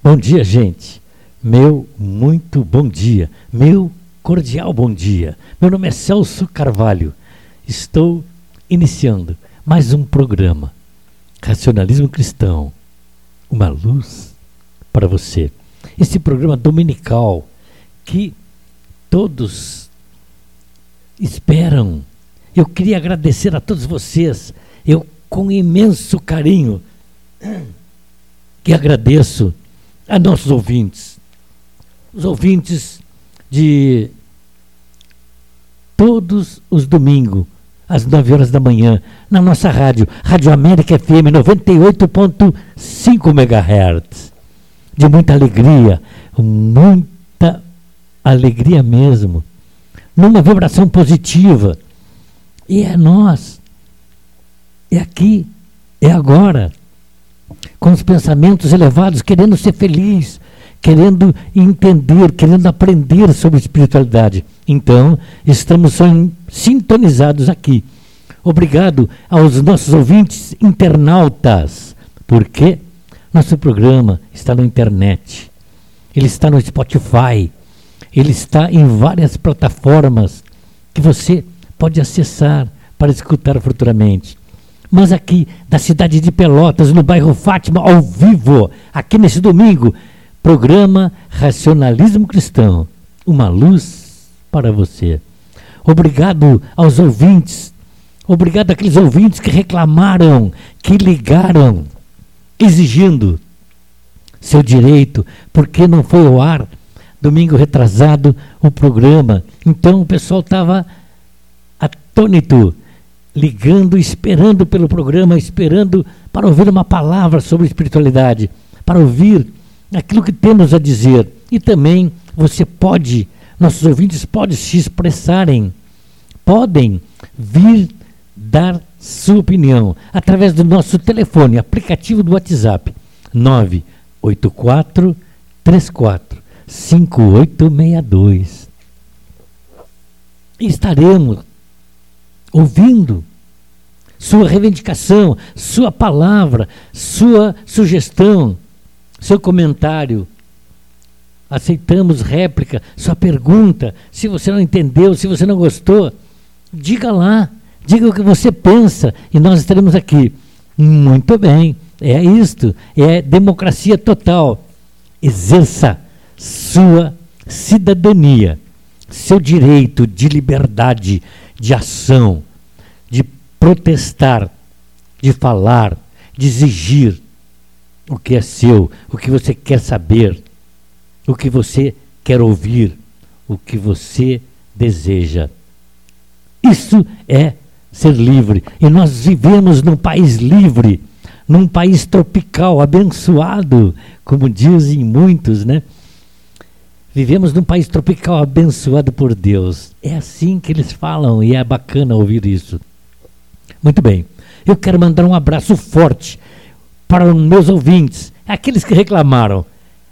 Bom dia, gente. Meu muito bom dia. Meu cordial bom dia. Meu nome é Celso Carvalho. Estou iniciando mais um programa. Racionalismo Cristão. Uma luz para você. Esse programa dominical que todos esperam. Eu queria agradecer a todos vocês. Eu, com imenso carinho, que agradeço a nossos ouvintes, os ouvintes de todos os domingos, às 9 horas da manhã, na nossa rádio, Rádio América FM 98.5 MHz. De muita alegria, muita alegria mesmo, numa vibração positiva. E é nós, é aqui, é agora com os pensamentos elevados, querendo ser feliz, querendo entender, querendo aprender sobre espiritualidade. Então, estamos sintonizados aqui. Obrigado aos nossos ouvintes internautas, porque nosso programa está na internet, ele está no Spotify, ele está em várias plataformas que você pode acessar para escutar futuramente mas aqui da cidade de Pelotas, no bairro Fátima, ao vivo, aqui nesse domingo, programa Racionalismo Cristão, uma luz para você. Obrigado aos ouvintes, obrigado àqueles ouvintes que reclamaram, que ligaram, exigindo seu direito, porque não foi ao ar domingo retrasado o programa. Então o pessoal estava atônito ligando, esperando pelo programa, esperando para ouvir uma palavra sobre espiritualidade, para ouvir aquilo que temos a dizer. E também você pode, nossos ouvintes podem se expressarem, podem vir dar sua opinião através do nosso telefone, aplicativo do WhatsApp, 984 34 5862. Estaremos ouvindo sua reivindicação, sua palavra, sua sugestão, seu comentário. Aceitamos réplica, sua pergunta. Se você não entendeu, se você não gostou, diga lá, diga o que você pensa e nós estaremos aqui. Muito bem, é isto, é democracia total. Exerça sua cidadania, seu direito de liberdade, de ação, protestar, de falar, de exigir o que é seu, o que você quer saber, o que você quer ouvir, o que você deseja. Isso é ser livre. E nós vivemos num país livre, num país tropical, abençoado, como dizem muitos, né? Vivemos num país tropical abençoado por Deus. É assim que eles falam e é bacana ouvir isso. Muito bem. Eu quero mandar um abraço forte para os meus ouvintes, aqueles que reclamaram.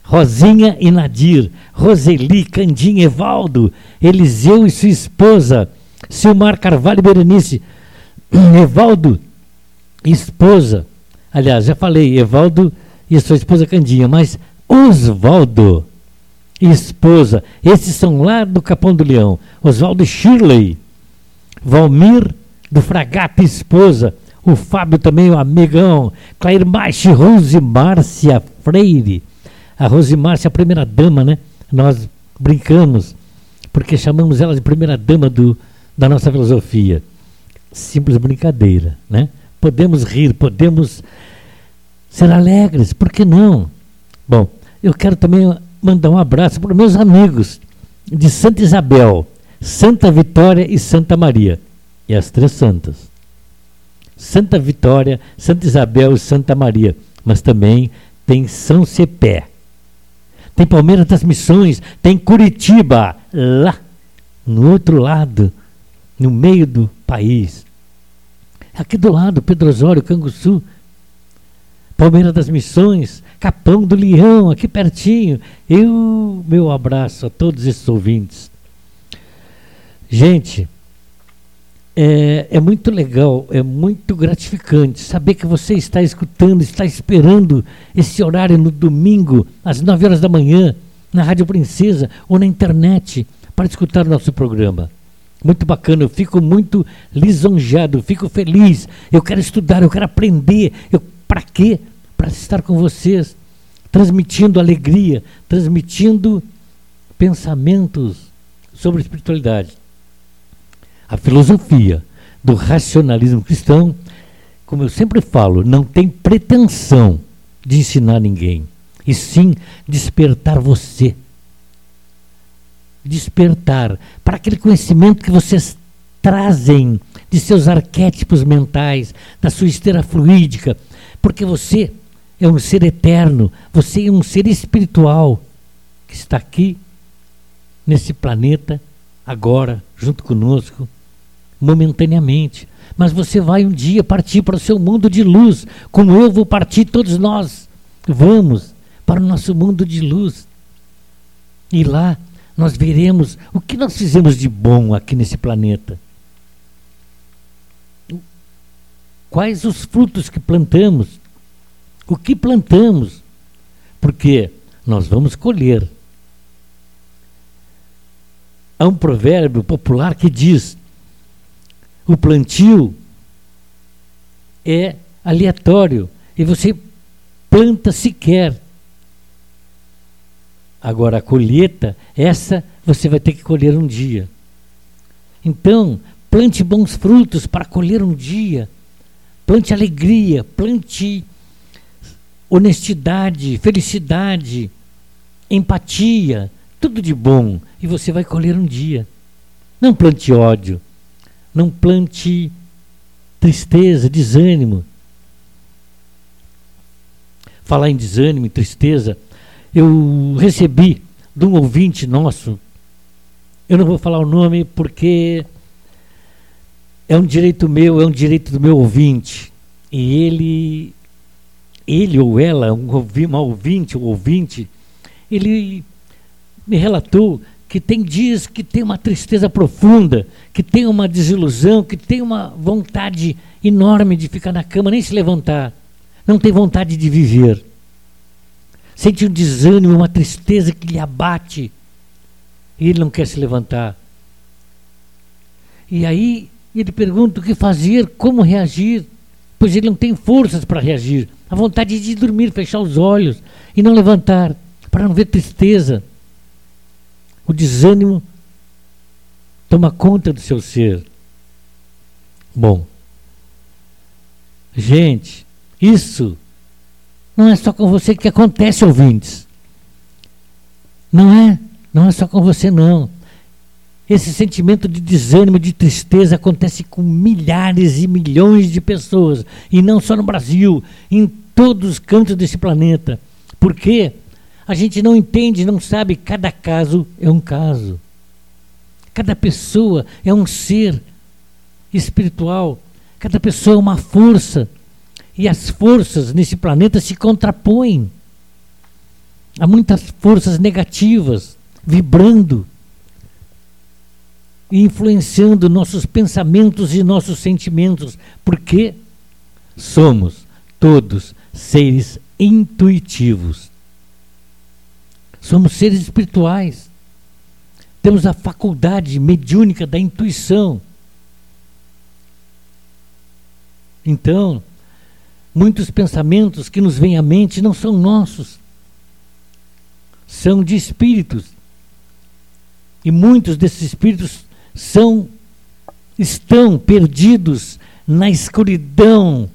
Rosinha e Nadir, Roseli, Candinha, Evaldo, Eliseu e sua esposa, Silmar Carvalho e Berenice, Evaldo, esposa. Aliás, já falei, Evaldo e sua esposa Candinha, mas Osvaldo esposa. Esses são lá do Capão do Leão. Oswaldo Shirley. Valmir do Fragata esposa. O Fábio também, o amigão. Clair Maiche, Rose Márcia Freire. A Rose Márcia, a primeira dama, né? Nós brincamos, porque chamamos ela de primeira dama do, da nossa filosofia. Simples brincadeira, né? Podemos rir, podemos ser alegres, por que não? Bom, eu quero também mandar um abraço para meus amigos de Santa Isabel, Santa Vitória e Santa Maria. E as três santas. Santa Vitória, Santa Isabel e Santa Maria. Mas também tem São Cepé. Tem Palmeiras das Missões, tem Curitiba, lá, no outro lado, no meio do país. Aqui do lado, Pedro Osório, Canguçu, Palmeiras das Missões, Capão do Leão, aqui pertinho. Eu, meu abraço a todos esses ouvintes. Gente, é, é, muito legal, é muito gratificante saber que você está escutando, está esperando esse horário no domingo, às 9 horas da manhã, na Rádio Princesa ou na internet, para escutar o nosso programa. Muito bacana, eu fico muito lisonjeado, fico feliz. Eu quero estudar, eu quero aprender. Eu, para quê? Para estar com vocês, transmitindo alegria, transmitindo pensamentos sobre espiritualidade. A filosofia do racionalismo cristão, como eu sempre falo, não tem pretensão de ensinar ninguém, e sim despertar você. Despertar para aquele conhecimento que vocês trazem de seus arquétipos mentais, da sua esteira fluídica, porque você é um ser eterno, você é um ser espiritual que está aqui nesse planeta agora, junto conosco, momentaneamente. Mas você vai um dia partir para o seu mundo de luz, como eu vou partir, todos nós vamos para o nosso mundo de luz. E lá nós veremos o que nós fizemos de bom aqui nesse planeta. Quais os frutos que plantamos? O que plantamos? Porque nós vamos colher. Há um provérbio popular que diz: o plantio é aleatório e você planta sequer. Agora a colheita, essa você vai ter que colher um dia. Então, plante bons frutos para colher um dia. Plante alegria, plante honestidade, felicidade, empatia, tudo de bom e você vai colher um dia. Não plante ódio, não plante tristeza, desânimo. Falar em desânimo e tristeza, eu recebi de um ouvinte nosso, eu não vou falar o nome porque é um direito meu, é um direito do meu ouvinte. E ele, ele ou ela, um, ouvinte ou ouvinte, ele me relatou que tem dias que tem uma tristeza profunda, que tem uma desilusão, que tem uma vontade enorme de ficar na cama, nem se levantar. Não tem vontade de viver. Sente um desânimo, uma tristeza que lhe abate. E ele não quer se levantar. E aí ele pergunta o que fazer, como reagir, pois ele não tem forças para reagir. A vontade de dormir, fechar os olhos e não levantar, para não ver tristeza. O desânimo toma conta do seu ser. Bom, gente, isso não é só com você que acontece, ouvintes. Não é, não é só com você não. Esse sentimento de desânimo, de tristeza acontece com milhares e milhões de pessoas, e não só no Brasil, em todos os cantos desse planeta. Por quê? A gente não entende, não sabe, cada caso é um caso. Cada pessoa é um ser espiritual. Cada pessoa é uma força. E as forças nesse planeta se contrapõem. Há muitas forças negativas vibrando e influenciando nossos pensamentos e nossos sentimentos, porque somos todos seres intuitivos. Somos seres espirituais. Temos a faculdade mediúnica da intuição. Então, muitos pensamentos que nos vêm à mente não são nossos, são de espíritos. E muitos desses espíritos são estão perdidos na escuridão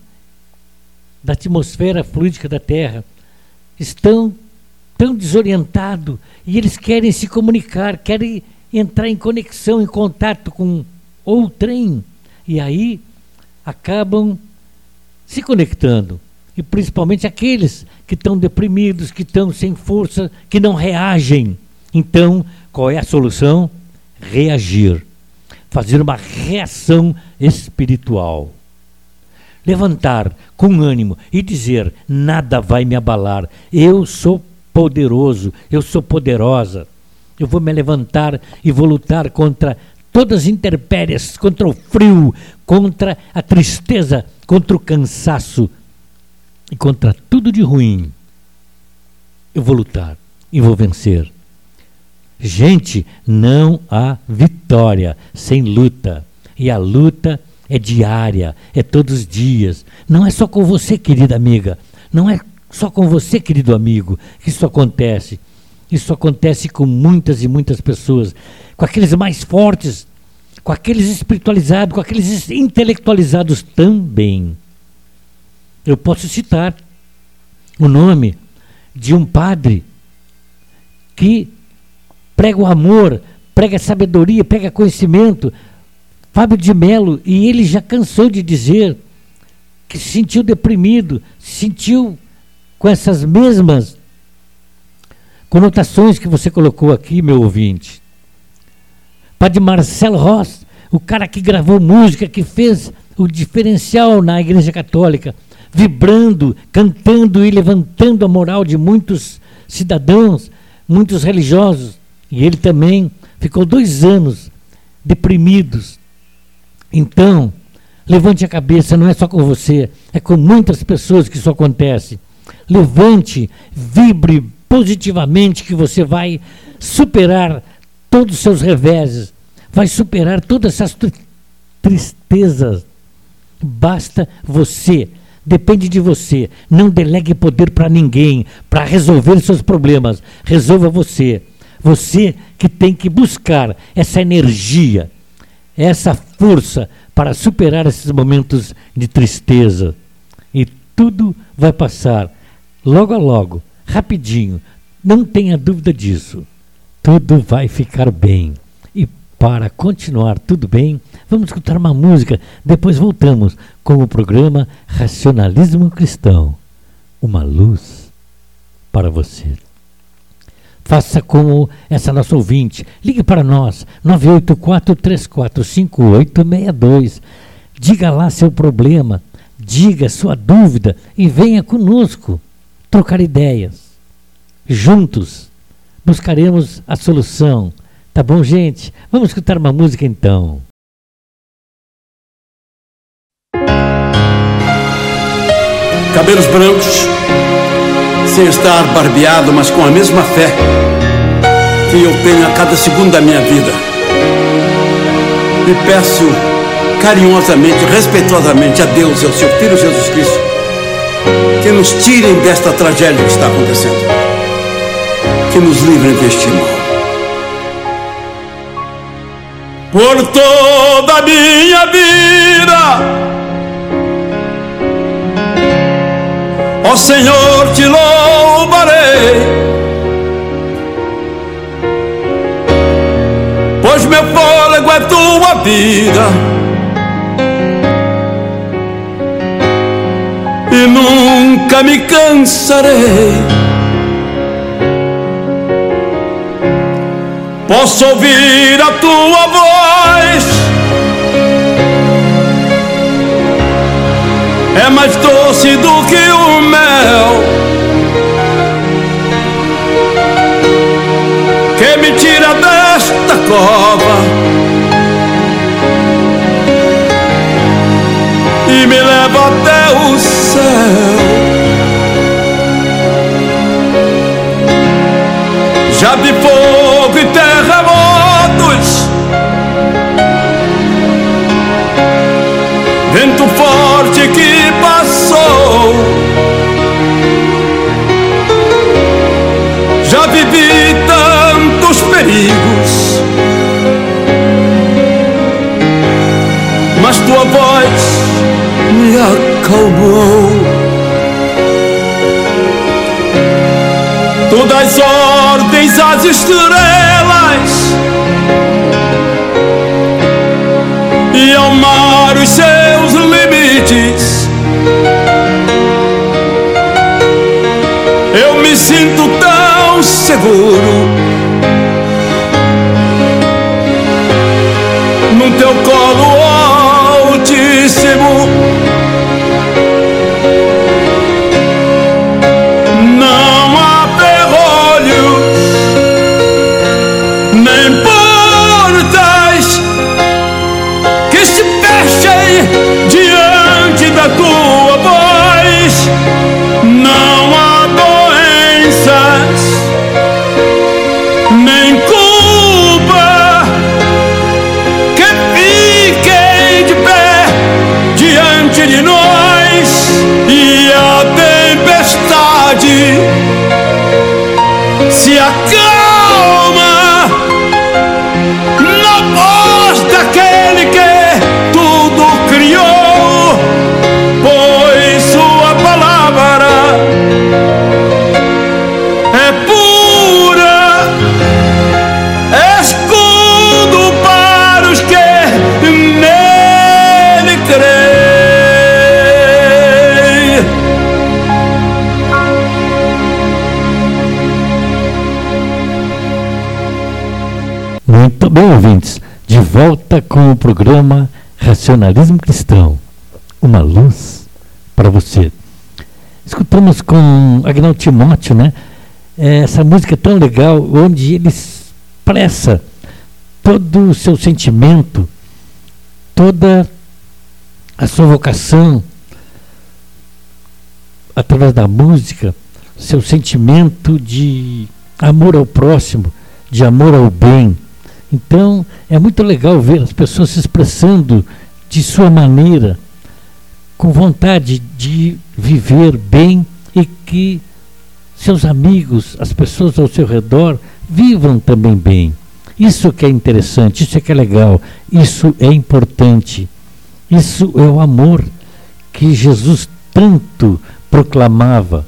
da atmosfera fluídica da Terra. Estão tão desorientado e eles querem se comunicar, querem entrar em conexão, em contato com outrem. E aí acabam se conectando. E principalmente aqueles que estão deprimidos, que estão sem força, que não reagem. Então, qual é a solução? Reagir. Fazer uma reação espiritual levantar com ânimo e dizer: nada vai me abalar, eu sou poderoso, eu sou poderosa. Eu vou me levantar e vou lutar contra todas as intempéries, contra o frio, contra a tristeza, contra o cansaço e contra tudo de ruim. Eu vou lutar e vou vencer. Gente, não há vitória sem luta. E a luta é diária, é todos os dias. Não é só com você, querida amiga. Não é só com você, querido amigo, que isso acontece. Isso acontece com muitas e muitas pessoas, com aqueles mais fortes, com aqueles espiritualizados, com aqueles intelectualizados também. Eu posso citar o nome de um padre que prega o amor, prega sabedoria, prega conhecimento, Fábio de Melo, e ele já cansou de dizer que se sentiu deprimido, se sentiu com essas mesmas conotações que você colocou aqui, meu ouvinte. Padre Marcelo Ross, o cara que gravou música, que fez o diferencial na Igreja Católica, vibrando, cantando e levantando a moral de muitos cidadãos, muitos religiosos. E ele também ficou dois anos deprimidos. Então, levante a cabeça, não é só com você, é com muitas pessoas que isso acontece. Levante, vibre positivamente que você vai superar todos os seus reveses, vai superar todas essas tristezas. Basta você, depende de você. Não delegue poder para ninguém para resolver seus problemas. Resolva você. Você que tem que buscar essa energia, essa força para superar esses momentos de tristeza. E tudo vai passar logo a logo rapidinho, não tenha dúvida disso. Tudo vai ficar bem. E para continuar tudo bem, vamos escutar uma música. Depois voltamos com o programa Racionalismo Cristão uma luz para você. Faça como essa nossa ouvinte. Ligue para nós, 984-345862. Diga lá seu problema, diga sua dúvida e venha conosco trocar ideias. Juntos buscaremos a solução. Tá bom, gente? Vamos escutar uma música então. Cabelos brancos, sem estar barbeado, mas com a mesma fé que eu tenho a cada segundo da minha vida. E peço carinhosamente, respeitosamente a Deus e ao seu Filho Jesus Cristo que nos tirem desta tragédia que está acontecendo, que nos livrem deste mal. Por toda a minha vida, ó Senhor, te louvarei, pois meu fôlego é tua vida. E nunca me cansarei. Posso ouvir a tua voz, é mais doce do que o mel. Que me tira desta cova e me leva até o céu. Já vi fogo acalmou. Tu das ordens às estrelas e ao mar os seus limites. Eu me sinto tão seguro no teu colo volta com o programa Racionalismo Cristão. Uma luz para você. Escutamos com Agnaldo Timóteo, né? Essa música tão legal, onde ele expressa todo o seu sentimento, toda a sua vocação, através da música, seu sentimento de amor ao próximo, de amor ao bem. Então, é muito legal ver as pessoas se expressando de sua maneira, com vontade de viver bem e que seus amigos, as pessoas ao seu redor, vivam também bem. Isso que é interessante, isso é que é legal, isso é importante. Isso é o amor que Jesus tanto proclamava.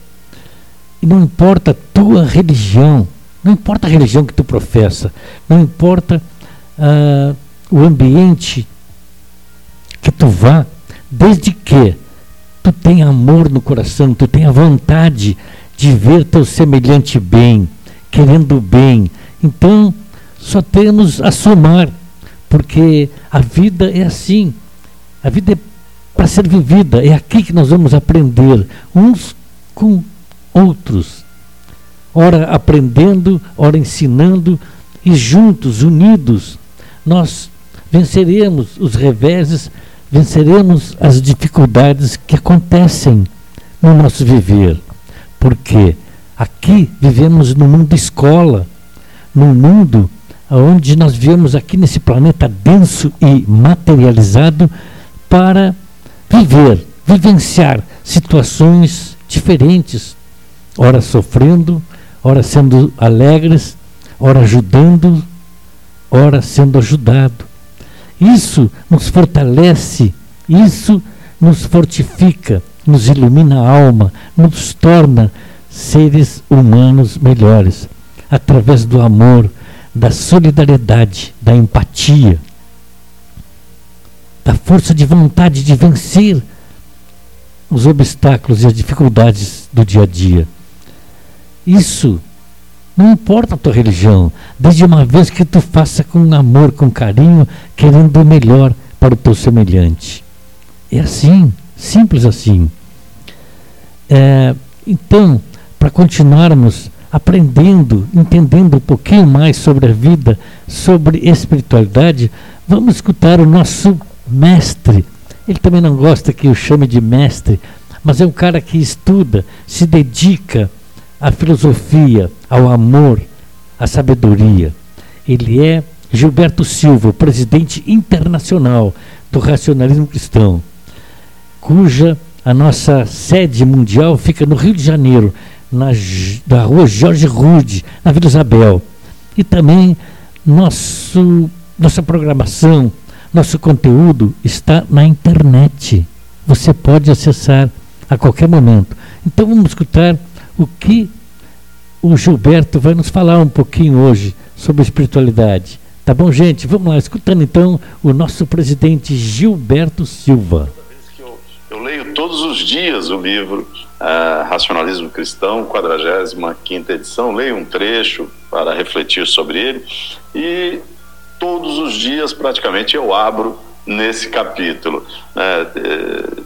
E não importa a tua religião, não importa a religião que tu professa, não importa uh, o ambiente que tu vá, desde que tu tenha amor no coração, tu tenha vontade de ver teu semelhante bem, querendo bem. Então, só temos a somar, porque a vida é assim. A vida é para ser vivida, é aqui que nós vamos aprender uns com outros ora aprendendo, ora ensinando, e juntos, unidos, nós venceremos os reveses, venceremos as dificuldades que acontecem no nosso viver. Porque aqui vivemos no mundo escola, num mundo onde nós vivemos aqui nesse planeta denso e materializado para viver, vivenciar situações diferentes, ora sofrendo, ora sendo alegres, ora ajudando, ora sendo ajudado. Isso nos fortalece, isso nos fortifica, nos ilumina a alma, nos torna seres humanos melhores, através do amor, da solidariedade, da empatia, da força de vontade de vencer os obstáculos e as dificuldades do dia a dia. Isso não importa a tua religião, desde uma vez que tu faça com amor, com carinho, querendo o melhor para o teu semelhante. É assim, simples assim. É, então, para continuarmos aprendendo, entendendo um pouquinho mais sobre a vida, sobre espiritualidade, vamos escutar o nosso mestre. Ele também não gosta que eu chame de mestre, mas é um cara que estuda, se dedica à filosofia, ao amor, à sabedoria. Ele é Gilberto Silva, presidente internacional do racionalismo cristão, cuja a nossa sede mundial fica no Rio de Janeiro, na, na rua Jorge Rude, na Vila Isabel. E também nosso, nossa programação, nosso conteúdo está na internet. Você pode acessar a qualquer momento. Então vamos escutar o que o Gilberto vai nos falar um pouquinho hoje sobre espiritualidade. Tá bom, gente? Vamos lá, escutando então o nosso presidente Gilberto Silva. Eu, leio todos os dias o livro uh, Racionalismo Cristão, 45 edição, leio um trecho para refletir sobre ele e todos os dias praticamente eu abro nesse capítulo. Né?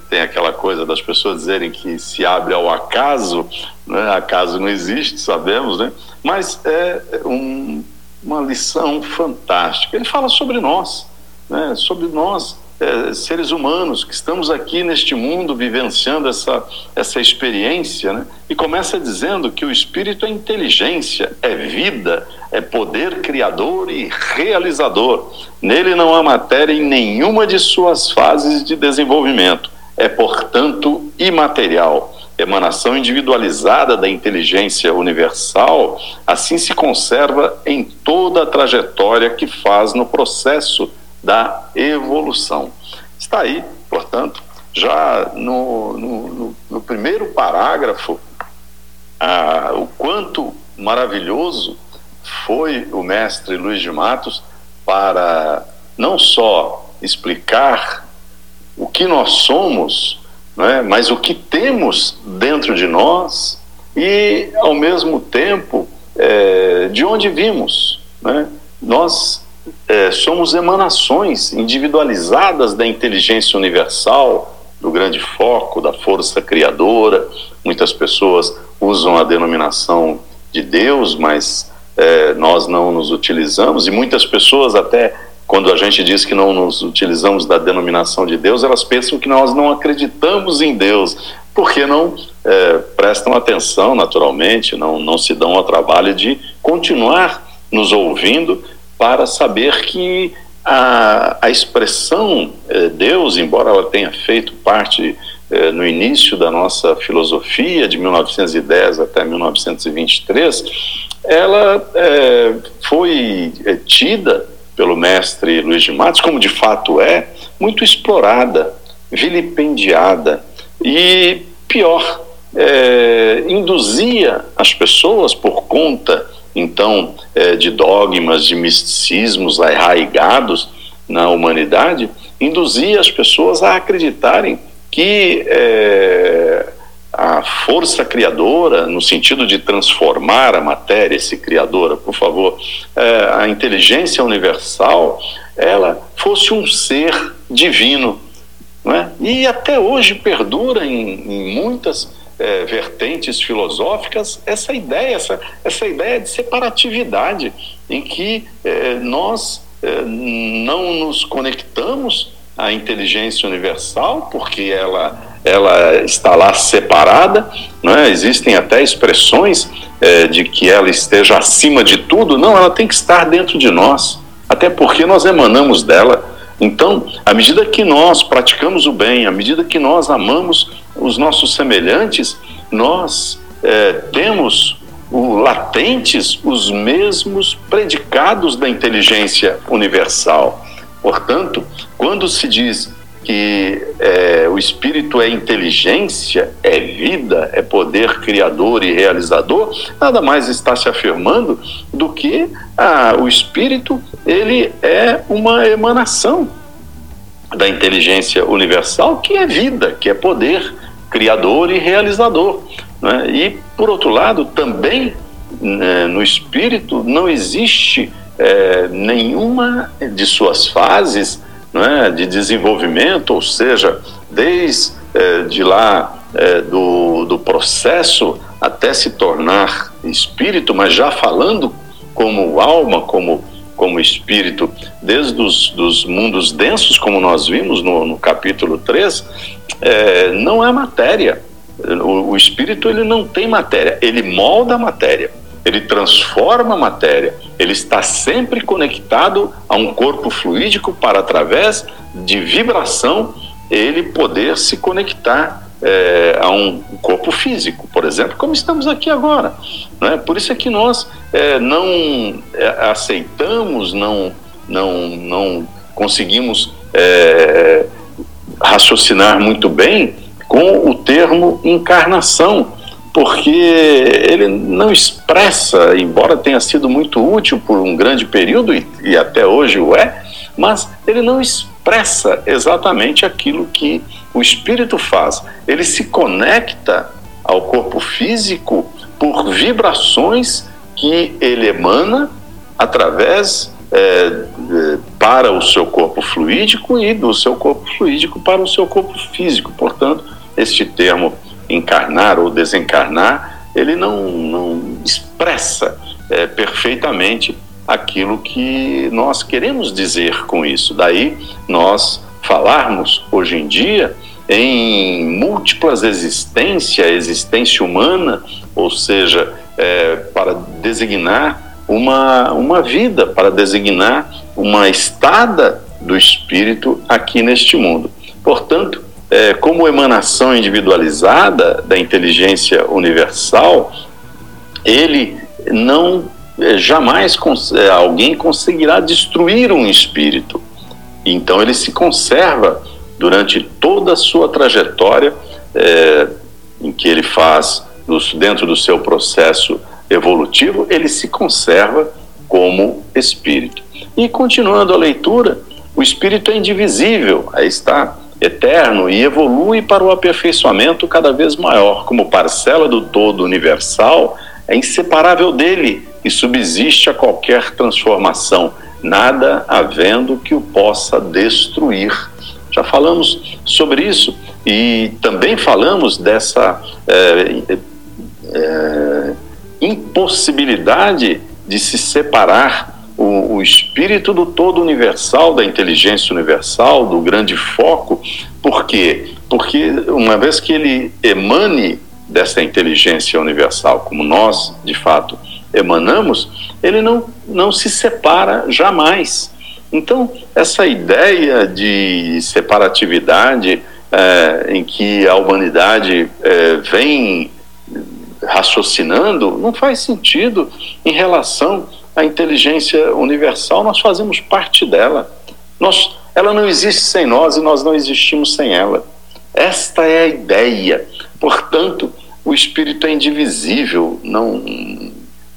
Tem aquela coisa das pessoas dizerem que se abre ao acaso, né? acaso não existe, sabemos, né? mas é um, uma lição fantástica. Ele fala sobre nós, né? sobre nós é, seres humanos que estamos aqui neste mundo vivenciando essa, essa experiência, né? e começa dizendo que o espírito é inteligência, é vida, é poder criador e realizador. Nele não há matéria em nenhuma de suas fases de desenvolvimento. É, portanto, imaterial. Emanação individualizada da inteligência universal, assim se conserva em toda a trajetória que faz no processo da evolução. Está aí, portanto, já no, no, no primeiro parágrafo, ah, o quanto maravilhoso foi o mestre Luiz de Matos para não só explicar o que nós somos, né, mas o que temos dentro de nós e, ao mesmo tempo, é, de onde vimos. Né? Nós é, somos emanações individualizadas da inteligência universal, do grande foco, da força criadora. Muitas pessoas usam a denominação de Deus, mas é, nós não nos utilizamos, e muitas pessoas até quando a gente diz que não nos utilizamos da denominação de Deus, elas pensam que nós não acreditamos em Deus, porque não é, prestam atenção, naturalmente, não, não se dão ao trabalho de continuar nos ouvindo para saber que a, a expressão é, Deus, embora ela tenha feito parte é, no início da nossa filosofia, de 1910 até 1923, ela é, foi tida pelo mestre Luiz de Matos, como de fato é, muito explorada, vilipendiada e, pior, induzia as pessoas por conta, então, é, de dogmas, de misticismos arraigados na humanidade, induzia as pessoas a acreditarem que é, a força criadora, no sentido de transformar a matéria, esse criadora, por favor, é, a inteligência universal, ela fosse um ser divino. Não é? E até hoje perdura em, em muitas é, vertentes filosóficas essa ideia, essa, essa ideia de separatividade, em que é, nós é, não nos conectamos à inteligência universal, porque ela ela está lá separada, é? existem até expressões é, de que ela esteja acima de tudo. Não, ela tem que estar dentro de nós, até porque nós emanamos dela. Então, à medida que nós praticamos o bem, à medida que nós amamos os nossos semelhantes, nós é, temos o, latentes os mesmos predicados da inteligência universal. Portanto, quando se diz que é, o espírito é inteligência, é vida, é poder criador e realizador, nada mais está se afirmando do que ah, o espírito ele é uma emanação da inteligência universal, que é vida, que é poder criador e realizador. Né? E, por outro lado, também né, no espírito não existe é, nenhuma de suas fases é, de desenvolvimento, ou seja, desde é, de lá é, do, do processo até se tornar espírito, mas já falando como alma, como, como espírito, desde os dos mundos densos, como nós vimos no, no capítulo 3, é, não é matéria. O, o espírito ele não tem matéria, ele molda a matéria. Ele transforma a matéria, ele está sempre conectado a um corpo fluídico para, através de vibração, ele poder se conectar é, a um corpo físico, por exemplo, como estamos aqui agora. Né? Por isso é que nós é, não é, aceitamos, não, não, não conseguimos é, raciocinar muito bem com o termo encarnação porque ele não expressa, embora tenha sido muito útil por um grande período e, e até hoje o é, mas ele não expressa exatamente aquilo que o espírito faz. Ele se conecta ao corpo físico por vibrações que ele emana através é, para o seu corpo fluídico e do seu corpo fluídico para o seu corpo físico. Portanto, este termo encarnar ou desencarnar, ele não, não expressa é, perfeitamente aquilo que nós queremos dizer com isso. Daí nós falarmos hoje em dia em múltiplas existências, existência humana, ou seja, é, para designar uma, uma vida, para designar uma estada do espírito aqui neste mundo. Portanto, é, como emanação individualizada da inteligência universal, ele não jamais cons é, alguém conseguirá destruir um espírito. Então ele se conserva durante toda a sua trajetória é, em que ele faz dentro do seu processo evolutivo, ele se conserva como espírito. E continuando a leitura, o espírito é indivisível. Aí está eterno e evolui para o aperfeiçoamento cada vez maior, como parcela do todo universal, é inseparável dele e subsiste a qualquer transformação. nada havendo que o possa destruir. Já falamos sobre isso e também falamos dessa é, é, impossibilidade de se separar o, o, espírito do todo universal, da inteligência universal, do grande foco. Por quê? Porque uma vez que ele emane dessa inteligência universal, como nós, de fato, emanamos, ele não, não se separa jamais. Então, essa ideia de separatividade é, em que a humanidade é, vem raciocinando não faz sentido em relação à inteligência universal. Nós fazemos parte dela. Nós, ela não existe sem nós e nós não existimos sem ela. Esta é a ideia. Portanto, o espírito é indivisível, não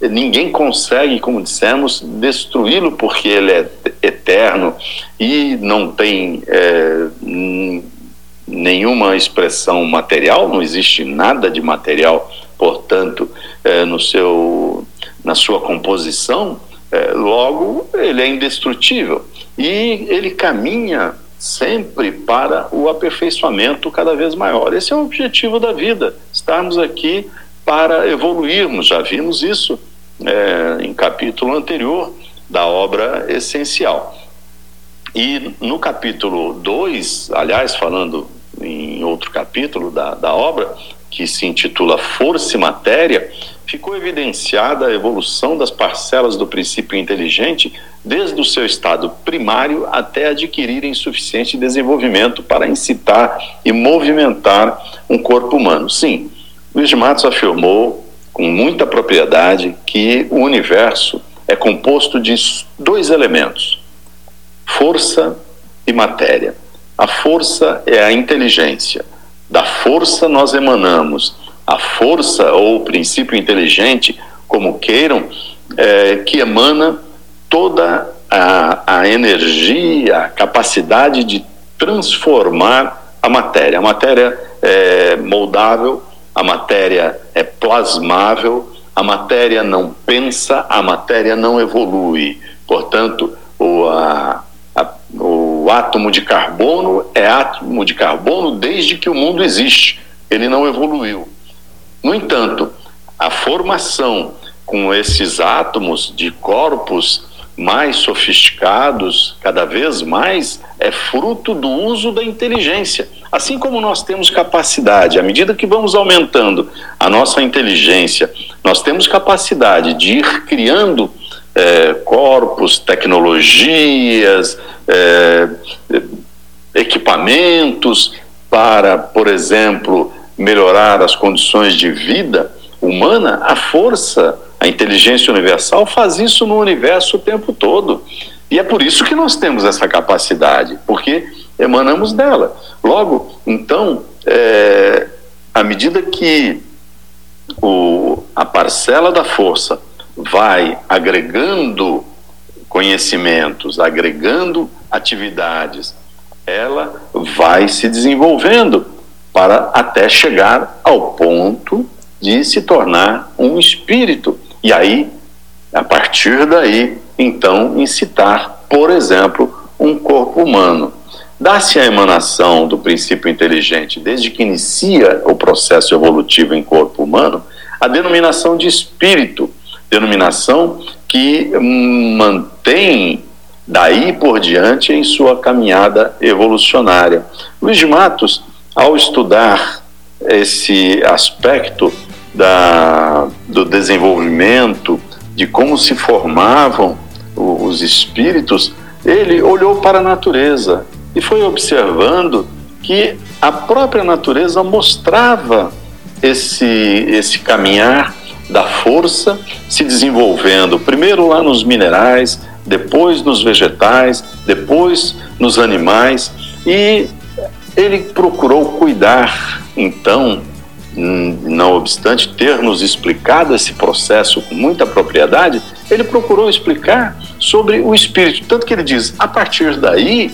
ninguém consegue, como dissemos, destruí-lo porque ele é eterno e não tem é, nenhuma expressão material, não existe nada de material, portanto, é, no seu, na sua composição, é, logo ele é indestrutível e ele caminha sempre para o aperfeiçoamento cada vez maior. Esse é o objetivo da vida, estarmos aqui para evoluirmos. Já vimos isso é, em capítulo anterior da obra essencial. E no capítulo 2, aliás, falando em outro capítulo da, da obra, que se intitula Força e Matéria, ficou evidenciada a evolução das parcelas do princípio inteligente desde o seu estado primário até adquirirem suficiente desenvolvimento para incitar e movimentar um corpo humano. Sim, Luiz de Matos afirmou com muita propriedade que o universo é composto de dois elementos: força e matéria. A força é a inteligência. Da força nós emanamos. A força ou o princípio inteligente, como queiram, é, que emana toda a, a energia, a capacidade de transformar a matéria. A matéria é moldável, a matéria é plasmável, a matéria não pensa, a matéria não evolui. Portanto, o, a, a, o átomo de carbono é átomo de carbono desde que o mundo existe, ele não evoluiu. No entanto, a formação com esses átomos de corpos mais sofisticados, cada vez mais, é fruto do uso da inteligência. Assim como nós temos capacidade, à medida que vamos aumentando a nossa inteligência, nós temos capacidade de ir criando é, corpos, tecnologias, é, equipamentos para, por exemplo, melhorar as condições de vida humana, a força a inteligência universal faz isso no universo o tempo todo. E é por isso que nós temos essa capacidade, porque emanamos dela. Logo, então, é, à medida que o, a parcela da força vai agregando conhecimentos, agregando atividades, ela vai se desenvolvendo para até chegar ao ponto de se tornar um espírito e aí, a partir daí, então, incitar, por exemplo, um corpo humano. Dá-se a emanação do princípio inteligente desde que inicia o processo evolutivo em corpo humano a denominação de espírito, denominação que mantém daí por diante em sua caminhada evolucionária. Luiz Matos, ao estudar esse aspecto da, do desenvolvimento, de como se formavam os espíritos, ele olhou para a natureza e foi observando que a própria natureza mostrava esse, esse caminhar da força se desenvolvendo, primeiro lá nos minerais, depois nos vegetais, depois nos animais, e ele procurou cuidar então não obstante ter nos explicado esse processo com muita propriedade, ele procurou explicar sobre o espírito. Tanto que ele diz: a partir daí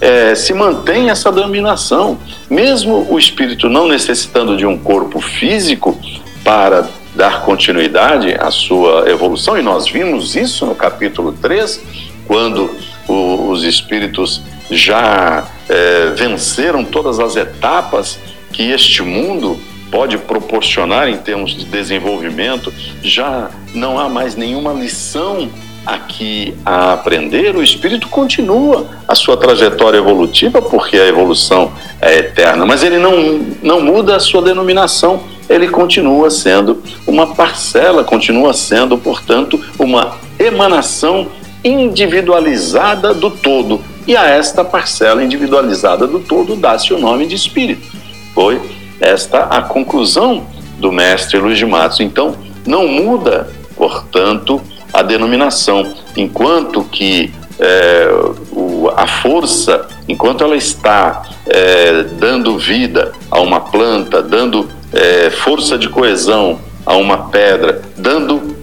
é, se mantém essa dominação. Mesmo o espírito não necessitando de um corpo físico para dar continuidade à sua evolução, e nós vimos isso no capítulo 3, quando o, os espíritos já é, venceram todas as etapas que este mundo pode proporcionar em termos de desenvolvimento, já não há mais nenhuma lição aqui a aprender, o espírito continua a sua trajetória evolutiva, porque a evolução é eterna, mas ele não, não muda a sua denominação, ele continua sendo uma parcela, continua sendo, portanto, uma emanação individualizada do todo. E a esta parcela individualizada do todo dá-se o nome de espírito. Foi esta a conclusão do mestre Luiz de Matos. Então, não muda, portanto, a denominação, enquanto que é, o, a força, enquanto ela está é, dando vida a uma planta, dando é, força de coesão a uma pedra, dando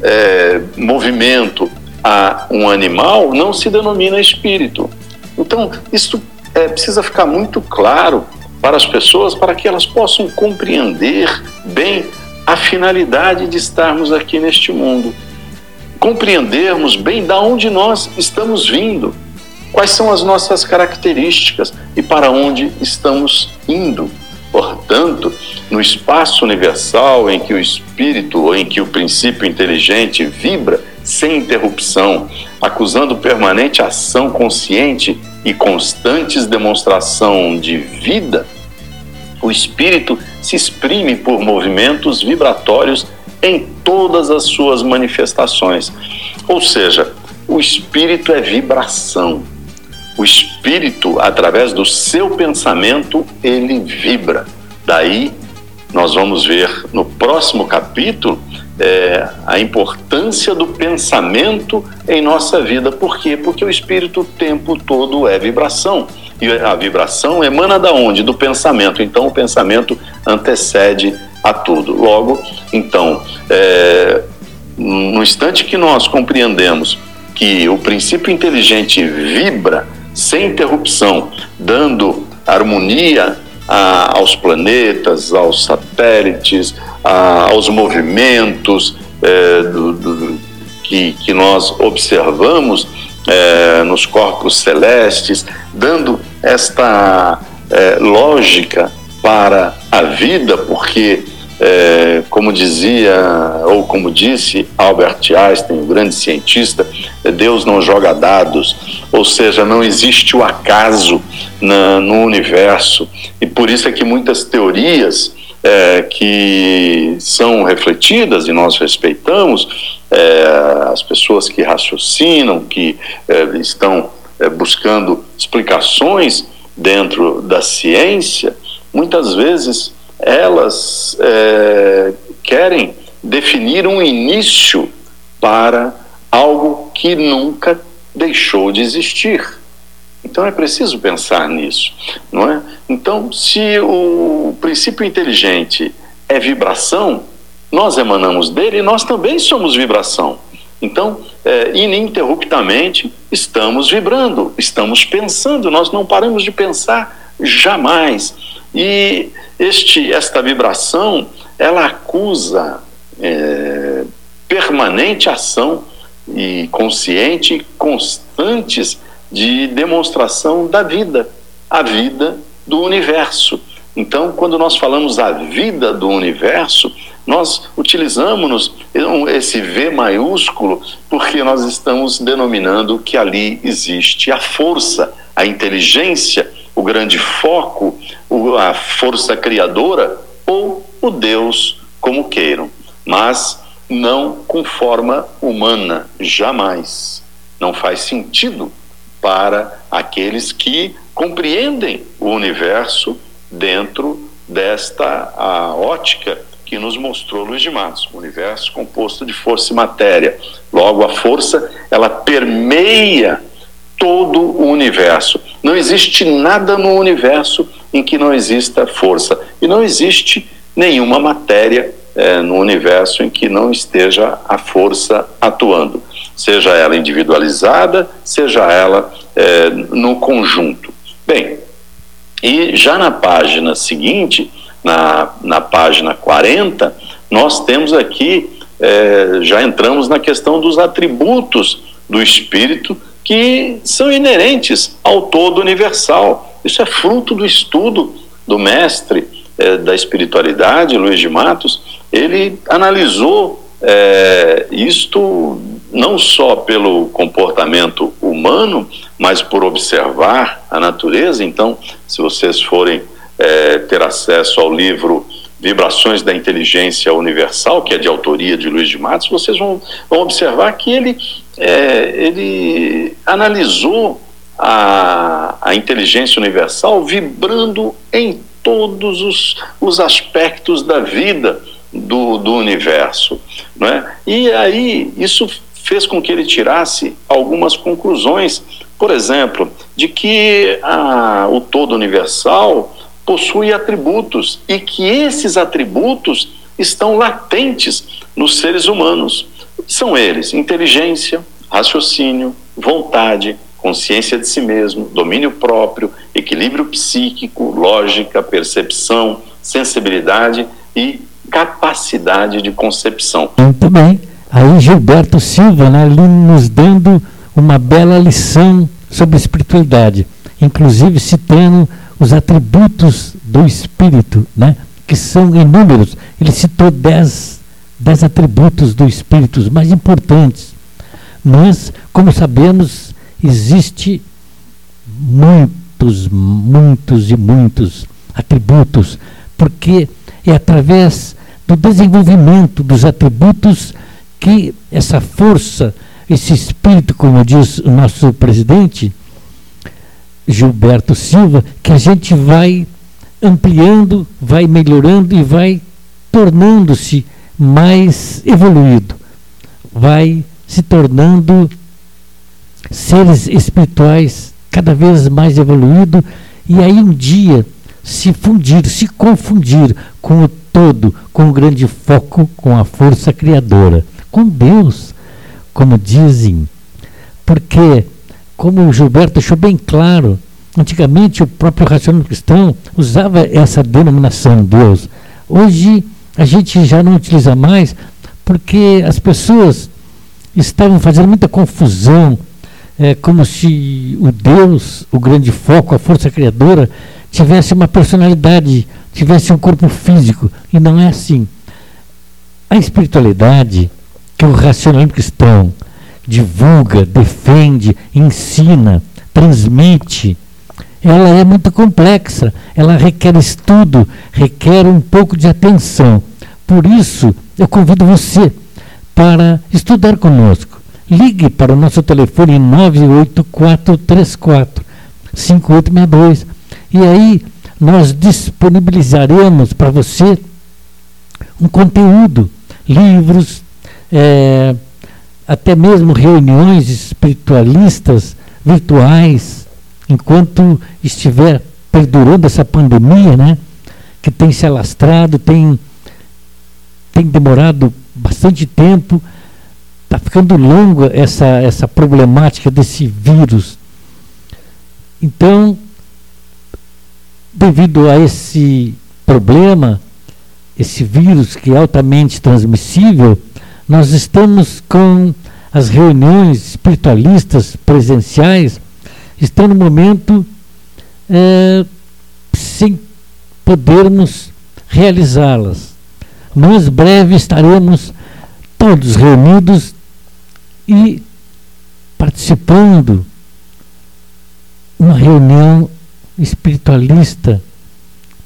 movimento a um animal, não se denomina espírito. Então, isso precisa ficar muito claro para as pessoas, para que elas possam compreender bem a finalidade de estarmos aqui neste mundo compreendermos bem da onde nós estamos vindo, quais são as nossas características e para onde estamos indo. Portanto, no espaço universal em que o espírito ou em que o princípio inteligente vibra sem interrupção, acusando permanente ação consciente e constantes demonstração de vida, o espírito se exprime por movimentos vibratórios em todas as suas manifestações. Ou seja, o espírito é vibração. O espírito, através do seu pensamento, ele vibra. Daí, nós vamos ver no próximo capítulo é, a importância do pensamento em nossa vida. Por quê? Porque o espírito o tempo todo é vibração. E a vibração emana da onde? Do pensamento. Então, o pensamento antecede a tudo. Logo, então, é, no instante que nós compreendemos que o princípio inteligente vibra sem interrupção, dando harmonia a, aos planetas, aos satélites, a, aos movimentos é, do, do, que, que nós observamos é, nos corpos celestes, dando esta é, lógica para a vida, porque é, como dizia, ou como disse Albert Einstein, o grande cientista, Deus não joga dados, ou seja, não existe o acaso na, no universo. E por isso é que muitas teorias é, que são refletidas e nós respeitamos, é, as pessoas que raciocinam, que é, estão é, buscando explicações dentro da ciência, muitas vezes elas é, querem definir um início para algo que nunca deixou de existir. Então é preciso pensar nisso, não é? Então, se o princípio inteligente é vibração, nós emanamos dele e nós também somos vibração. Então, é, ininterruptamente estamos vibrando, estamos pensando, nós não paramos de pensar jamais. E este, esta vibração, ela acusa é, permanente ação e consciente constantes de demonstração da vida, a vida do universo. Então, quando nós falamos a vida do universo, nós utilizamos esse V maiúsculo porque nós estamos denominando que ali existe a força, a inteligência, o grande foco, a força criadora ou o Deus, como queiram, mas não com forma humana, jamais. Não faz sentido para aqueles que compreendem o universo dentro desta a ótica que nos mostrou Luiz de Matos, o universo composto de força e matéria. Logo, a força, ela permeia todo o universo. Não existe nada no universo em que não exista força. E não existe nenhuma matéria é, no universo em que não esteja a força atuando, seja ela individualizada, seja ela é, no conjunto. Bem, e já na página seguinte, na, na página 40, nós temos aqui, é, já entramos na questão dos atributos do espírito que são inerentes ao todo universal. Isso é fruto do estudo do mestre eh, da espiritualidade, Luiz de Matos. Ele analisou eh, isto não só pelo comportamento humano, mas por observar a natureza. Então, se vocês forem eh, ter acesso ao livro Vibrações da Inteligência Universal, que é de autoria de Luiz de Matos, vocês vão, vão observar que ele, é, ele analisou a, a inteligência universal vibrando em todos os, os aspectos da vida do, do universo. Não é? E aí, isso fez com que ele tirasse algumas conclusões, por exemplo, de que a, o todo universal possui atributos e que esses atributos estão latentes nos seres humanos. São eles: inteligência, raciocínio, vontade, consciência de si mesmo, domínio próprio, equilíbrio psíquico, lógica, percepção, sensibilidade e capacidade de concepção. Muito bem. Aí Gilberto Silva, né, nos dando uma bela lição sobre espiritualidade, inclusive citando os atributos do espírito, né? que são inúmeros. Ele citou dez, dez atributos do espírito, mais importantes. Mas, como sabemos, existe muitos, muitos e muitos atributos, porque é através do desenvolvimento dos atributos que essa força, esse espírito, como diz o nosso presidente, Gilberto Silva, que a gente vai ampliando, vai melhorando e vai tornando-se mais evoluído, vai se tornando seres espirituais cada vez mais evoluído e aí um dia se fundir, se confundir com o todo, com o grande foco, com a força criadora, com Deus, como dizem, porque como o Gilberto deixou bem claro, antigamente o próprio racionalismo cristão usava essa denominação Deus. Hoje a gente já não utiliza mais porque as pessoas estavam fazendo muita confusão, é, como se o Deus, o grande foco, a força criadora, tivesse uma personalidade, tivesse um corpo físico. E não é assim. A espiritualidade que o racionalismo cristão divulga, defende, ensina, transmite, ela é muito complexa, ela requer estudo, requer um pouco de atenção. Por isso, eu convido você para estudar conosco. Ligue para o nosso telefone 98434 5862 e aí nós disponibilizaremos para você um conteúdo, livros, é, até mesmo reuniões espiritualistas virtuais, enquanto estiver perdurando essa pandemia, né, que tem se alastrado, tem, tem demorado bastante tempo, está ficando longa essa, essa problemática desse vírus. Então, devido a esse problema, esse vírus que é altamente transmissível, nós estamos com as reuniões espiritualistas presenciais, estão no momento é, sem podermos realizá-las. Mas breve estaremos todos reunidos e participando uma reunião espiritualista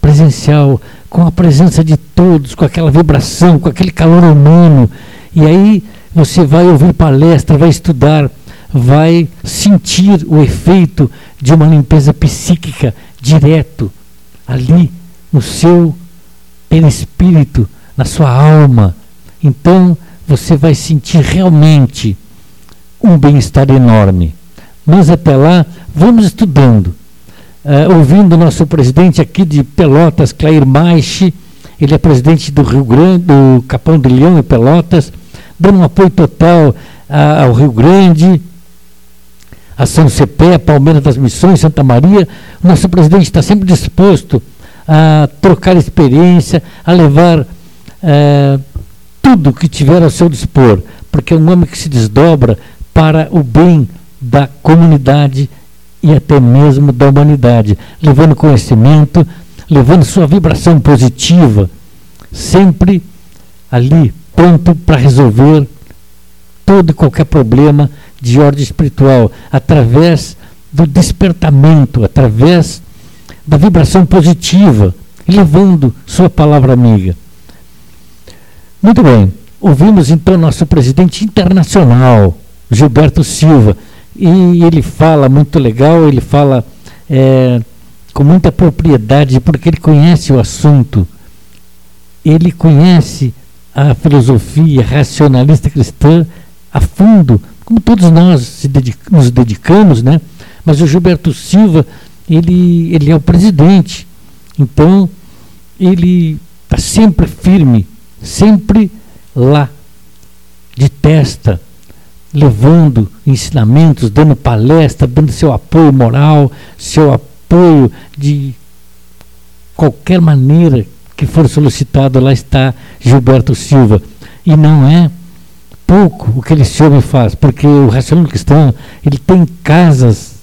presencial com a presença de todos, com aquela vibração, com aquele calor humano. E aí você vai ouvir palestra, vai estudar, vai sentir o efeito de uma limpeza psíquica direto ali no seu perispírito, na sua alma. Então você vai sentir realmente um bem-estar enorme. Mas até lá, vamos estudando uh, ouvindo o nosso presidente aqui de Pelotas, Clair Maiche, ele é presidente do Rio Grande, do Capão do Leão e Pelotas, dando um apoio total ao Rio Grande, a São Cepé, a Palmeiras das Missões, Santa Maria. O nosso presidente está sempre disposto a trocar experiência, a levar uh, tudo que tiver ao seu dispor, porque é um homem que se desdobra para o bem da comunidade e até mesmo da humanidade, levando conhecimento, levando sua vibração positiva, sempre ali pronto para resolver todo e qualquer problema de ordem espiritual, através do despertamento, através da vibração positiva, levando sua palavra amiga. Muito bem, ouvimos então nosso presidente internacional, Gilberto Silva, e ele fala muito legal, ele fala é, com muita propriedade, porque ele conhece o assunto, ele conhece a filosofia racionalista cristã a fundo, como todos nós nos dedicamos, né? Mas o Gilberto Silva, ele, ele é o presidente, então ele está sempre firme, sempre lá, de testa, levando ensinamentos, dando palestra, dando seu apoio moral, seu apoio de qualquer maneira que for solicitado, lá está Gilberto Silva. E não é pouco o que esse homem faz, porque o racionalismo cristão ele tem casas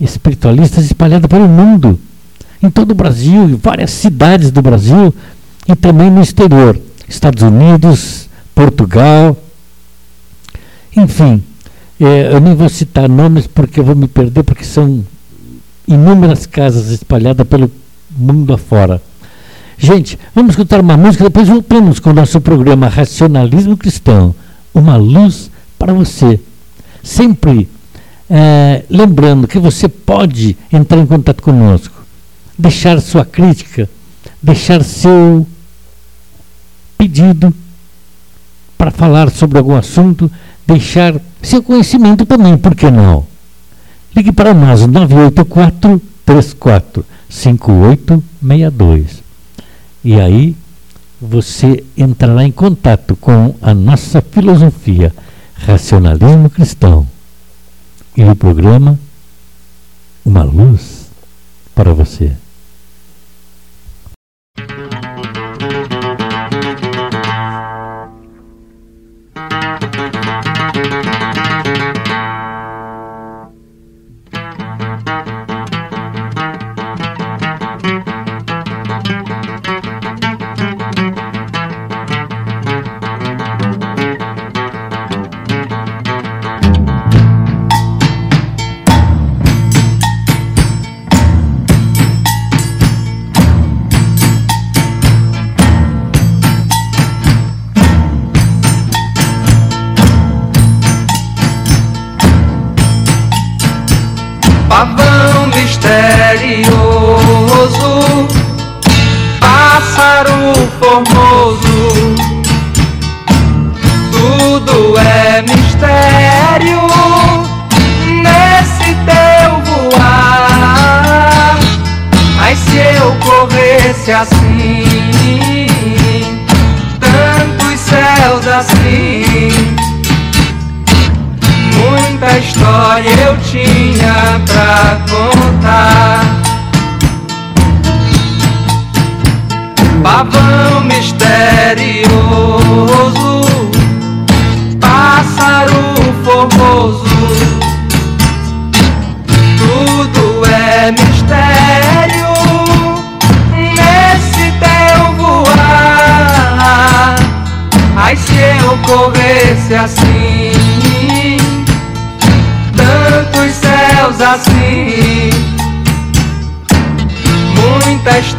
espiritualistas espalhadas pelo mundo, em todo o Brasil, em várias cidades do Brasil e também no exterior, Estados Unidos, Portugal, enfim, é, eu nem vou citar nomes porque eu vou me perder, porque são inúmeras casas espalhadas pelo mundo afora. Gente, vamos escutar uma música, depois voltamos com o nosso programa Racionalismo Cristão. Uma luz para você. Sempre é, lembrando que você pode entrar em contato conosco, deixar sua crítica, deixar seu pedido para falar sobre algum assunto, deixar seu conhecimento também, por que não? Ligue para nós, 984 34 5862. E aí você entrará em contato com a nossa filosofia, racionalismo cristão e o programa Uma Luz para você.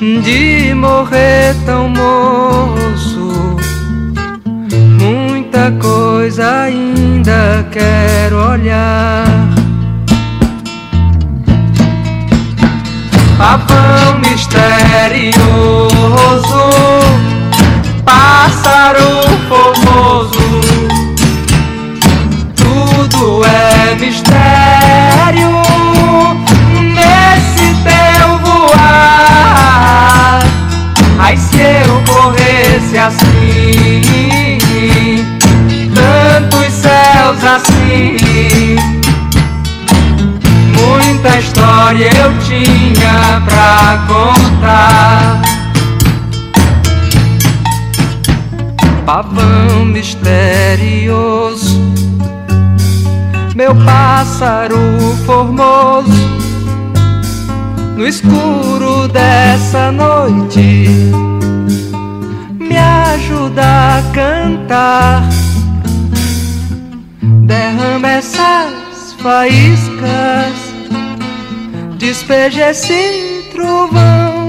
de morrer tão moço. Muita coisa ainda quero olhar. Pavão misterioso pássaro formoso, Ai, se eu corresse assim, tantos céus assim, muita história eu tinha pra contar. Pavão misterioso, meu pássaro formoso no escuro dessa noite faíscas, despeja esse trovão,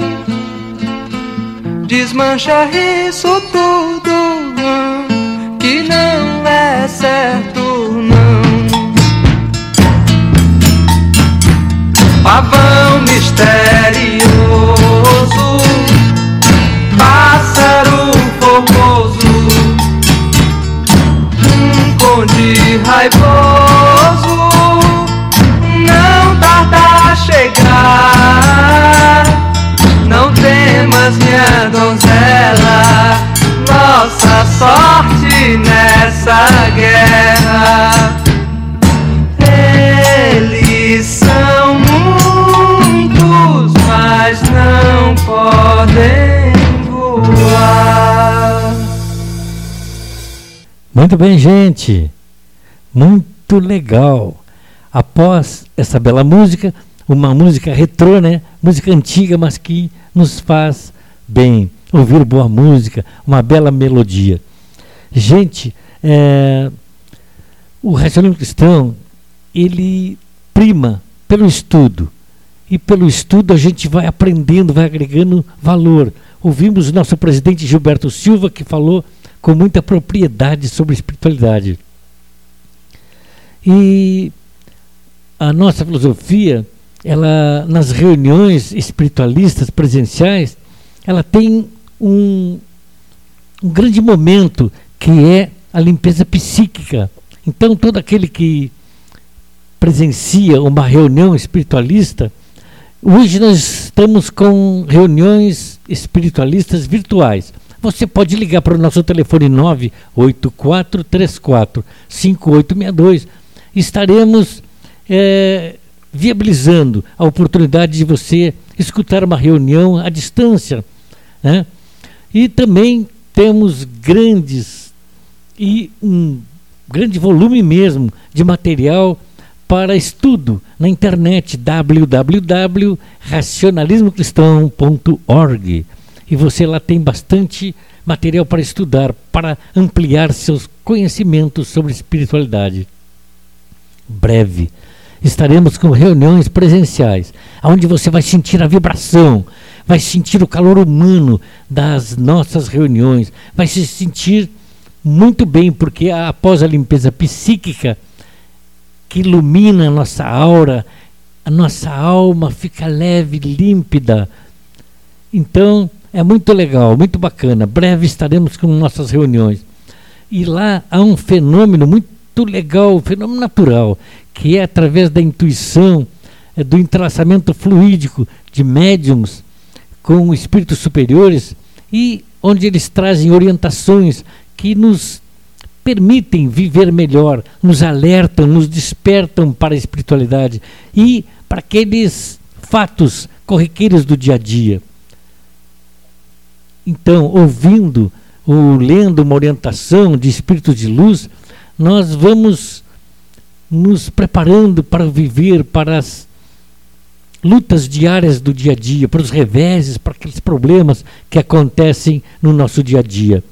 desmancha isso tudo que não é certo não. Pavão misterioso, pássaro formoso, um conde raivoso, temas, minha donzela, nossa sorte nessa guerra. Eles são muitos, mas não podem voar. Muito bem, gente. Muito legal. Após essa bela música, uma música retrô, né? Música antiga, mas que nos faz bem. Ouvir boa música, uma bela melodia. Gente, é, o racionalismo cristão, ele prima pelo estudo. E pelo estudo a gente vai aprendendo, vai agregando valor. Ouvimos o nosso presidente Gilberto Silva que falou com muita propriedade sobre espiritualidade. E a nossa filosofia, ela nas reuniões espiritualistas presenciais, ela tem um, um grande momento que é a limpeza psíquica. Então todo aquele que presencia uma reunião espiritualista, hoje nós estamos com reuniões espiritualistas virtuais. Você pode ligar para o nosso telefone 98434 5862. Estaremos é, viabilizando a oportunidade de você escutar uma reunião à distância. Né? E também temos grandes e um grande volume mesmo de material para estudo na internet www.racionalismocristão.org e você lá tem bastante material para estudar, para ampliar seus conhecimentos sobre espiritualidade. Breve estaremos com reuniões presenciais, onde você vai sentir a vibração, vai sentir o calor humano das nossas reuniões, vai se sentir muito bem, porque após a limpeza psíquica que ilumina a nossa aura, a nossa alma fica leve, límpida. Então, é muito legal, muito bacana. Breve estaremos com nossas reuniões. E lá há um fenômeno muito legal, um fenômeno natural, que é através da intuição, é, do entrelaçamento fluídico de médiums com espíritos superiores e onde eles trazem orientações que nos permitem viver melhor, nos alertam, nos despertam para a espiritualidade e para aqueles fatos corriqueiros do dia a dia. Então, ouvindo ou lendo uma orientação de espíritos de luz, nós vamos nos preparando para viver, para as lutas diárias do dia a dia, para os reveses, para aqueles problemas que acontecem no nosso dia a dia.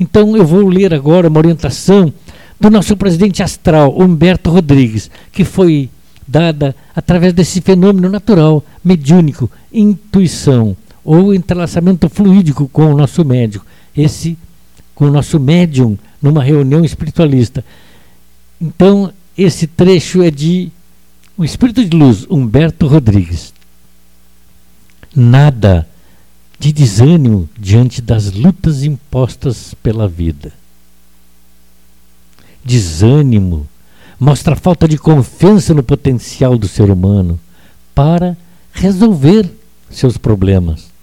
Então eu vou ler agora uma orientação do nosso presidente astral, Humberto Rodrigues, que foi dada através desse fenômeno natural, mediúnico, intuição ou entrelaçamento fluídico com o nosso médico, esse com o nosso médium numa reunião espiritualista. Então, esse trecho é de o espírito de luz, Humberto Rodrigues. Nada de desânimo diante das lutas impostas pela vida. Desânimo mostra falta de confiança no potencial do ser humano para resolver seus problemas.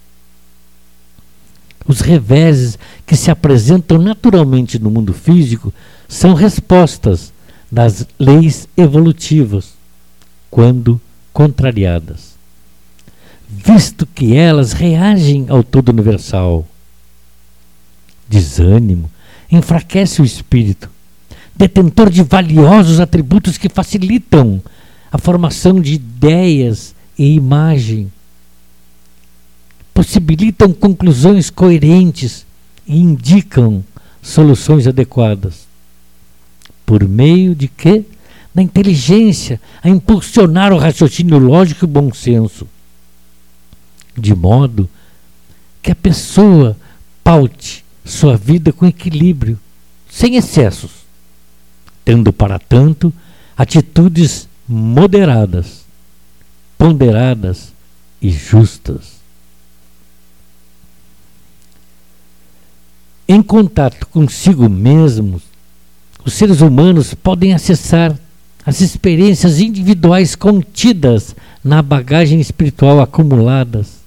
Os reveses que se apresentam naturalmente no mundo físico são respostas das leis evolutivas, quando contrariadas, visto que elas reagem ao todo universal. Desânimo enfraquece o espírito, detentor de valiosos atributos que facilitam a formação de ideias e imagem, possibilitam conclusões coerentes e indicam soluções adequadas. Por meio de quê? Da inteligência a impulsionar o raciocínio lógico e o bom senso. De modo que a pessoa paute sua vida com equilíbrio, sem excessos, tendo para tanto atitudes moderadas, ponderadas e justas. Em contato consigo mesmos, os seres humanos podem acessar as experiências individuais contidas na bagagem espiritual acumuladas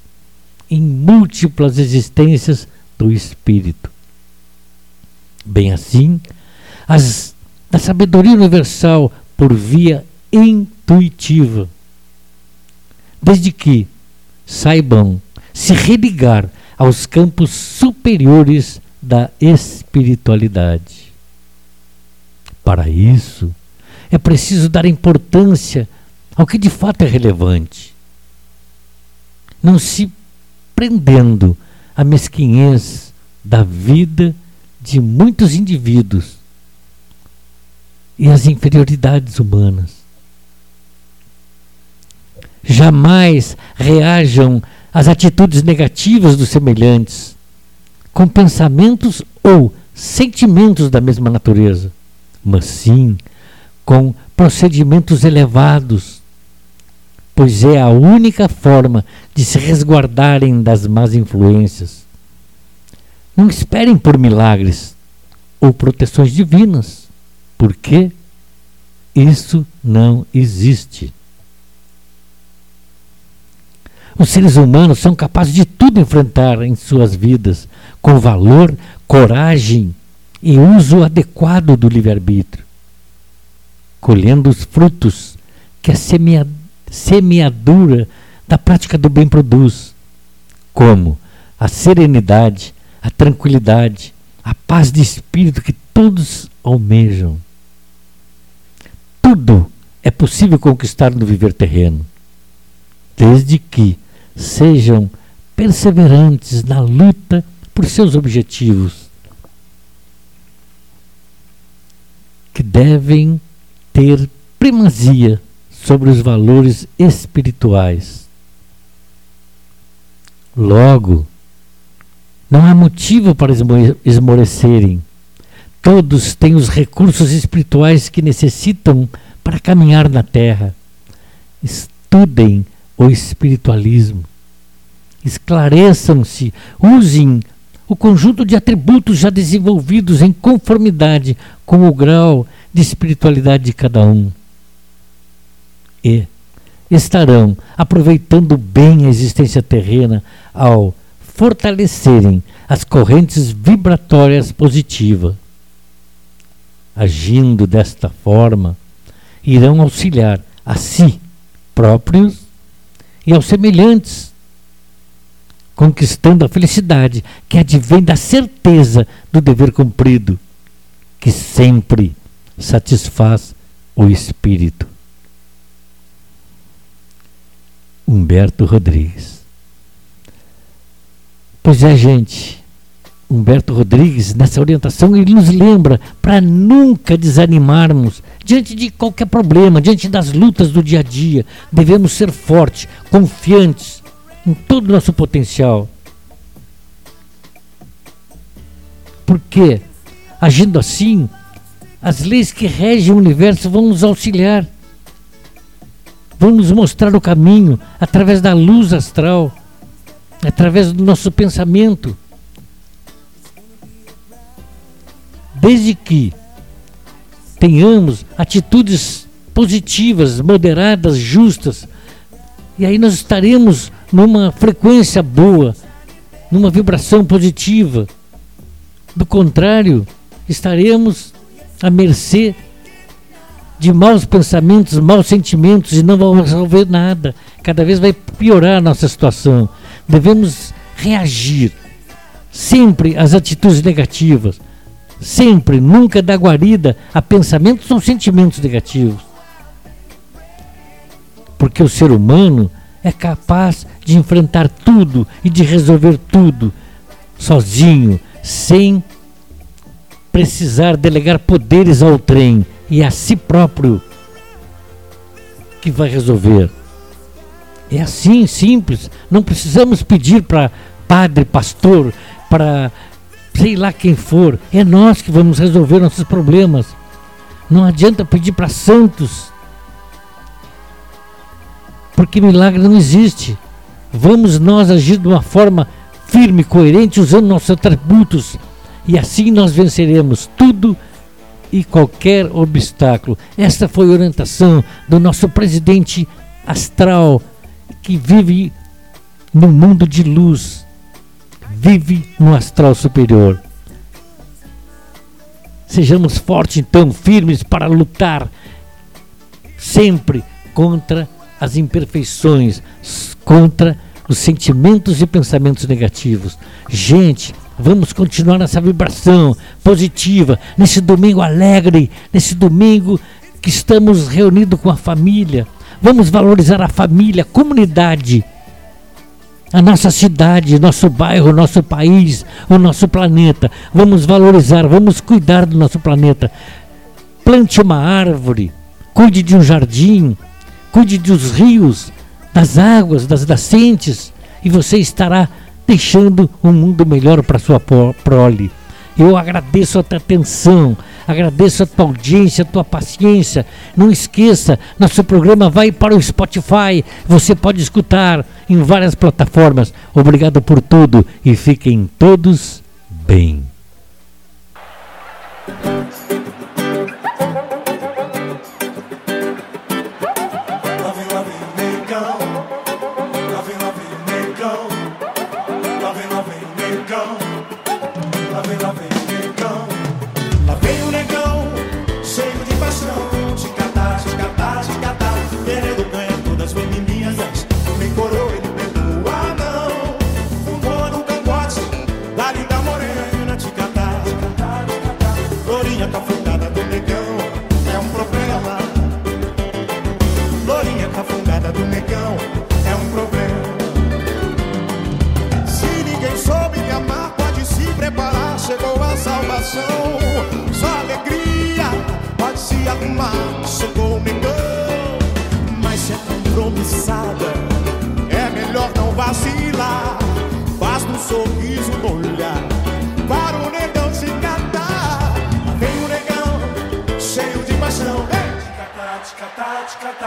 em múltiplas existências do espírito. Bem assim, as da sabedoria universal por via intuitiva. Desde que saibam se religar aos campos superiores da espiritualidade. Para isso, é preciso dar importância ao que de fato é relevante, não se prendendo à mesquinhez da vida de muitos indivíduos e às inferioridades humanas. Jamais reajam às atitudes negativas dos semelhantes com pensamentos ou sentimentos da mesma natureza, mas sim com procedimentos elevados, pois é a única forma de se resguardarem das más influências. Não esperem por milagres ou proteções divinas, porque isso não existe. Os seres humanos são capazes de tudo enfrentar em suas vidas, com valor, coragem e uso adequado do livre-arbítrio, colhendo os frutos que a semeadura da prática do bem produz, como a serenidade, a tranquilidade, a paz de espírito que todos almejam. Tudo é possível conquistar no viver terreno, desde que sejam perseverantes na luta por seus objetivos, que devem ter primazia sobre os valores espirituais. Logo, não há motivo para esmorecerem. Todos têm os recursos espirituais que necessitam para caminhar na Terra. Estudem o espiritualismo. Esclareçam-se, usem o conjunto de atributos já desenvolvidos em conformidade com o grau de espiritualidade de cada um. E estarão aproveitando bem a existência terrena ao fortalecerem as correntes vibratórias positivas. Agindo desta forma, irão auxiliar a si próprios e aos semelhantes conquistando a felicidade que advém da certeza do dever cumprido, que sempre satisfaz o espírito. Humberto Rodrigues. Pois é, gente. Humberto Rodrigues, nessa orientação, ele nos lembra para nunca desanimarmos diante de qualquer problema, diante das lutas do dia a dia. Devemos ser fortes, confiantes, em todo o nosso potencial. Porque, agindo assim, as leis que regem o universo vão nos auxiliar, vão nos mostrar o caminho através da luz astral, através do nosso pensamento. Desde que tenhamos atitudes positivas, moderadas, justas, e aí nós estaremos numa frequência boa, numa vibração positiva. Do contrário, estaremos à mercê de maus pensamentos, maus sentimentos e não vamos resolver nada. Cada vez vai piorar a nossa situação. Devemos reagir sempre às atitudes negativas. Sempre, nunca dar guarida a pensamentos ou sentimentos negativos. Porque o ser humano é capaz de enfrentar tudo e de resolver tudo sozinho, sem precisar delegar poderes ao trem e a si próprio que vai resolver. É assim, simples. Não precisamos pedir para padre, pastor, para sei lá quem for. É nós que vamos resolver nossos problemas. Não adianta pedir para santos. Porque milagre não existe. Vamos nós agir de uma forma firme, coerente, usando nossos atributos. E assim nós venceremos tudo e qualquer obstáculo. Esta foi a orientação do nosso presidente astral, que vive no mundo de luz, vive no astral superior. Sejamos fortes, então, firmes para lutar sempre contra as imperfeições, contra os sentimentos e pensamentos negativos. Gente, Vamos continuar nessa vibração positiva, nesse domingo alegre, nesse domingo que estamos reunidos com a família. Vamos valorizar a família, a comunidade, a nossa cidade, nosso bairro, nosso país, o nosso planeta. Vamos valorizar, vamos cuidar do nosso planeta. Plante uma árvore, cuide de um jardim, cuide dos rios, das águas, das nascentes, e você estará deixando um mundo melhor para sua prole. Eu agradeço a tua atenção, agradeço a tua audiência, a tua paciência. Não esqueça, nosso programa vai para o Spotify. Você pode escutar em várias plataformas. Obrigado por tudo e fiquem todos bem. coração. Só alegria pode se arrumar. o negão, mas se é compromissada, é melhor não vacilar. Faz um sorriso no olhar para o negão se catar. Vem o negão cheio de paixão. Ei! Hey!